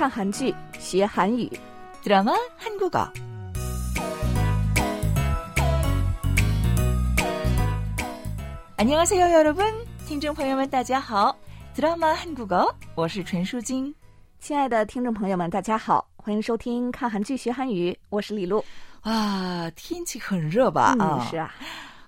看韩剧学韩语， 드라마 한국어. 안녕하세요, 여러분. 听众朋友们，大家好. 드라마 한국어. 我是陈淑晶.亲爱的听众朋友们，大家好，欢迎收听看韩剧学韩语，我是李璐。啊，天气很热吧？嗯，啊，是啊，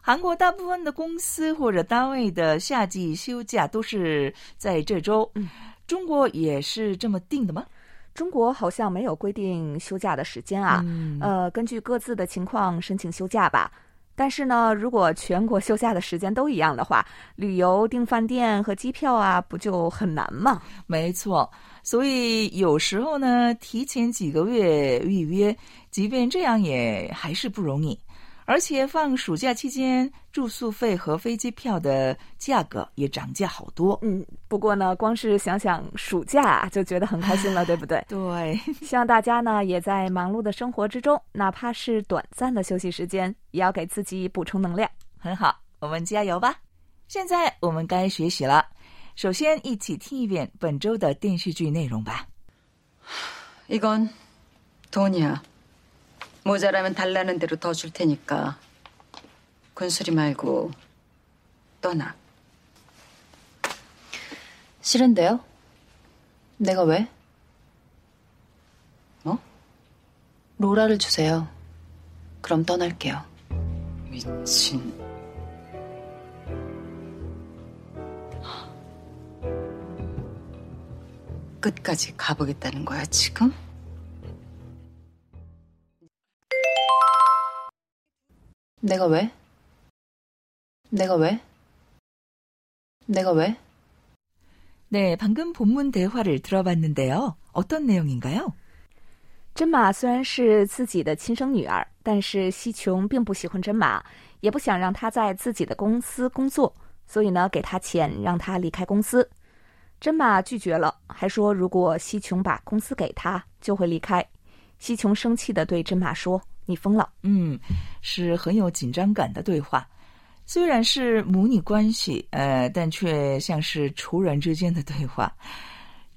韩国大部分的公司或者单位的夏季休假都是在这周。嗯，中国也是这么定的吗？ 中国好像没有规定休假的时间啊，嗯呃，根据各自的情况申请休假吧。但是呢，如果全国休假的时间都一样的话，旅游订饭店和机票啊，不就很难吗？没错，所以有时候呢，提前几个月预约，即便这样也还是不容易。而且放暑假期间，住宿费和飞机票的价格也涨价好多。嗯，不过呢，光是想想暑假就觉得很开心了，对不对？对，希望大家呢也在忙碌的生活之中，哪怕是短暂的休息时间，也要给自己补充能量。很好，我们加油吧！现在我们该学习了。首先，一起听一遍本周的电视剧内容吧。 이건 돈이야. 모자라면 달라는 대로 더 줄 테니까 군소리 말고 떠나. 싫은데요? 내가 왜? 뭐? 로라를 주세요. 그럼 떠날게요. 미친. 끝까지 가보겠다는 거야 지금? 내가 왜? 내가 왜? 내가 왜? 네, 방금 본문 대화를 들어봤는데요. 어떤 내용인가요? 真马虽然是自己的亲生女儿，但是西琼并不喜欢真马，也不想让她在自己的公司工作，所以呢，给她钱让她离开公司。真马拒绝了，还说如果西琼把公司给他，就会离开。西琼生气的对真马说：“ 你疯了。嗯，是很有紧张感的对话。虽然是母女关系，呃，但却像是仇人之间的对话。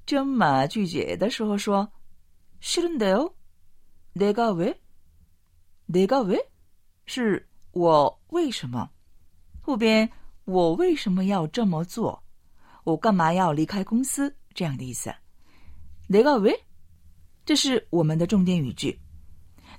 真马拒绝的时候说：“싫은데요？내가 왜？ 내가 왜？ 是我为什么？后边我为什么要这么做？我干嘛要离开公司？这样的意思。내가 왜？ 这是我们的重点语句。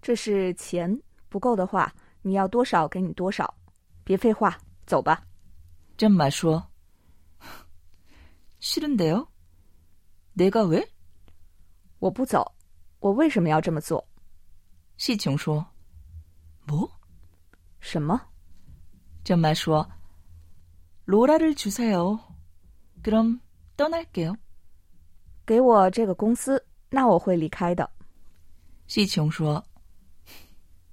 这是钱，不够的话，你要多少给你多少，别废话，走吧。真马说：“싫은데요？ 내가 왜？” 我不走，我为什么要这么做？西琼说：“뭐？” 什么？真马说：“로라를주세요。 그럼 떠날게요. 给我这个公司，那我会离开的。西琼说：“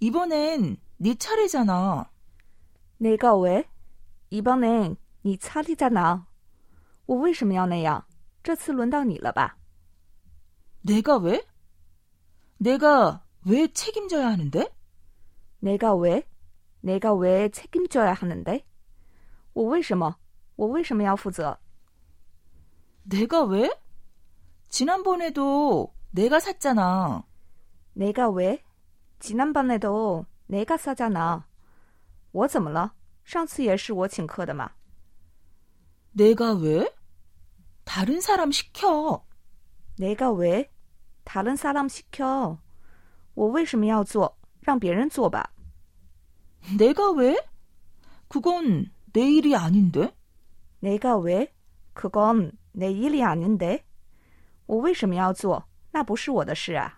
이번엔 네 차례잖아. 내가 왜? 이번엔 네 차례잖아. 我为什么要那样？这次轮到你了吧？ 내가 왜? 내가 왜 책임져야 하는데? 내가 왜? 내가 왜 책임져야 하는데? 我为什么？我为什么要负责？ 내가 왜? 지난번에도 내가 샀잖아. 내가 왜? 지난번에도 내가 싸잖아. 我怎么了？上次也是我请客的嘛。 내가 왜? 다른 사람 시켜. 내가왜다른사람시켜？我为什么要做？让别人做吧。 내가 왜? 그건 내 일이 아닌데. 내가 왜? 그건 내 일이 아닌데. 我为什么要做？那不是我的事啊。